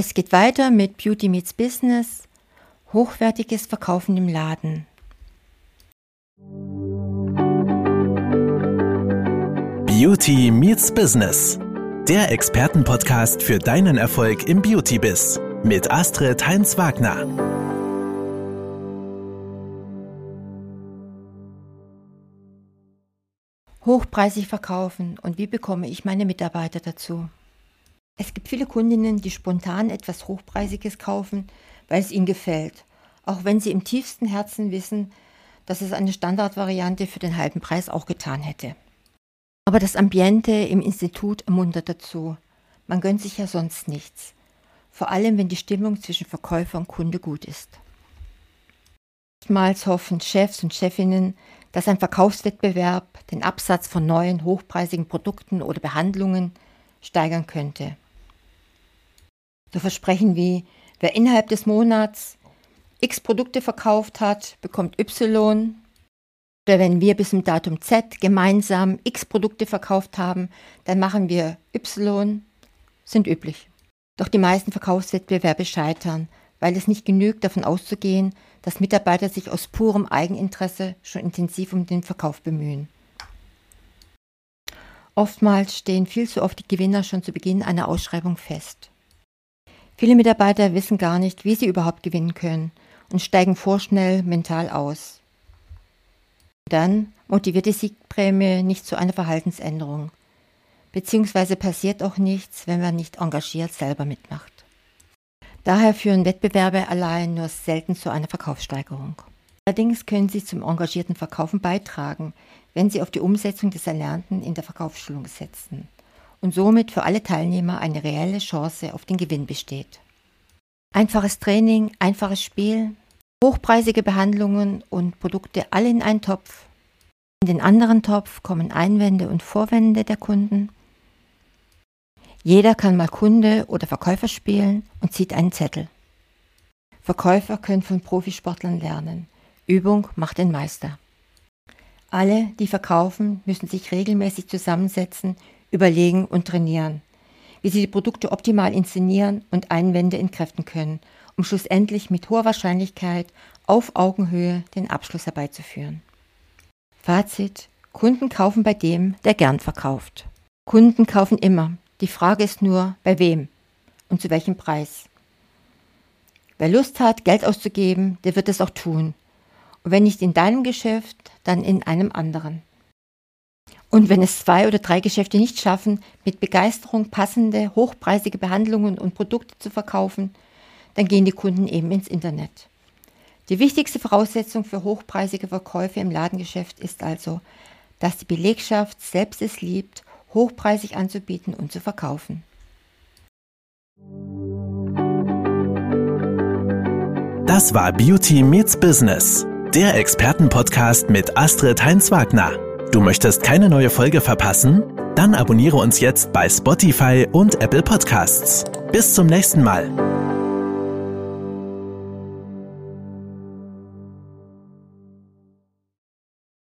Es geht weiter mit Beauty Meets Business, hochwertiges Verkaufen im Laden. Beauty Meets Business. Der Expertenpodcast für deinen Erfolg im Beauty-Biz mit Astrid Heinz-Wagner. Hochpreisig verkaufen und wie bekomme ich meine Mitarbeiter dazu? Es gibt viele Kundinnen, die spontan etwas Hochpreisiges kaufen, weil es ihnen gefällt, auch wenn sie im tiefsten Herzen wissen, dass es eine Standardvariante für den halben Preis auch getan hätte. Aber das Ambiente im Institut ermuntert dazu. Man gönnt sich ja sonst nichts. Vor allem, wenn die Stimmung zwischen Verkäufer und Kunde gut ist. Oftmals hoffen Chefs und Chefinnen, dass ein Verkaufswettbewerb den Absatz von neuen, hochpreisigen Produkten oder Behandlungen steigern könnte. So Versprechen wie, wer innerhalb des Monats x Produkte verkauft hat, bekommt Y. Oder wenn wir bis zum Datum Z gemeinsam x Produkte verkauft haben, dann machen wir Y, sind üblich. Doch die meisten Verkaufswettbewerbe scheitern, weil es nicht genügt, davon auszugehen, dass Mitarbeiter sich aus purem Eigeninteresse schon intensiv um den Verkauf bemühen. Oftmals stehen viel zu oft die Gewinner schon zu Beginn einer Ausschreibung fest. Viele Mitarbeiter wissen gar nicht, wie sie überhaupt gewinnen können und steigen vorschnell mental aus. Dann motiviert die Siegprämie nicht zu einer Verhaltensänderung, beziehungsweise passiert auch nichts, wenn man nicht engagiert selber mitmacht. Daher führen Wettbewerbe allein nur selten zu einer Verkaufssteigerung. Allerdings können sie zum engagierten Verkaufen beitragen, wenn sie auf die Umsetzung des Erlernten in der Verkaufsschulung setzen und somit für alle Teilnehmer eine reelle Chance auf den Gewinn besteht. Einfaches Training, einfaches Spiel, hochpreisige Behandlungen und Produkte alle in einen Topf. In den anderen Topf kommen Einwände und Vorwände der Kunden. Jeder kann mal Kunde oder Verkäufer spielen und zieht einen Zettel. Verkäufer können von Profisportlern lernen. Übung macht den Meister. Alle, die verkaufen, müssen sich regelmäßig zusammensetzen, überlegen und trainieren, wie sie die Produkte optimal inszenieren und Einwände entkräften können, um schlussendlich mit hoher Wahrscheinlichkeit auf Augenhöhe den Abschluss herbeizuführen. Fazit. Kunden kaufen bei dem, der gern verkauft. Kunden kaufen immer. Die Frage ist nur, bei wem und zu welchem Preis. Wer Lust hat, Geld auszugeben, der wird es auch tun. Und wenn nicht in deinem Geschäft, dann in einem anderen. Und wenn es zwei oder drei Geschäfte nicht schaffen, mit Begeisterung passende, hochpreisige Behandlungen und Produkte zu verkaufen, dann gehen die Kunden eben ins Internet. Die wichtigste Voraussetzung für hochpreisige Verkäufe im Ladengeschäft ist also, dass die Belegschaft selbst es liebt, hochpreisig anzubieten und zu verkaufen. Das war Beauty Meets Business, der Expertenpodcast mit Astrid Heinz-Wagner. Du möchtest keine neue Folge verpassen? Dann abonniere uns jetzt bei Spotify und Apple Podcasts. Bis zum nächsten Mal.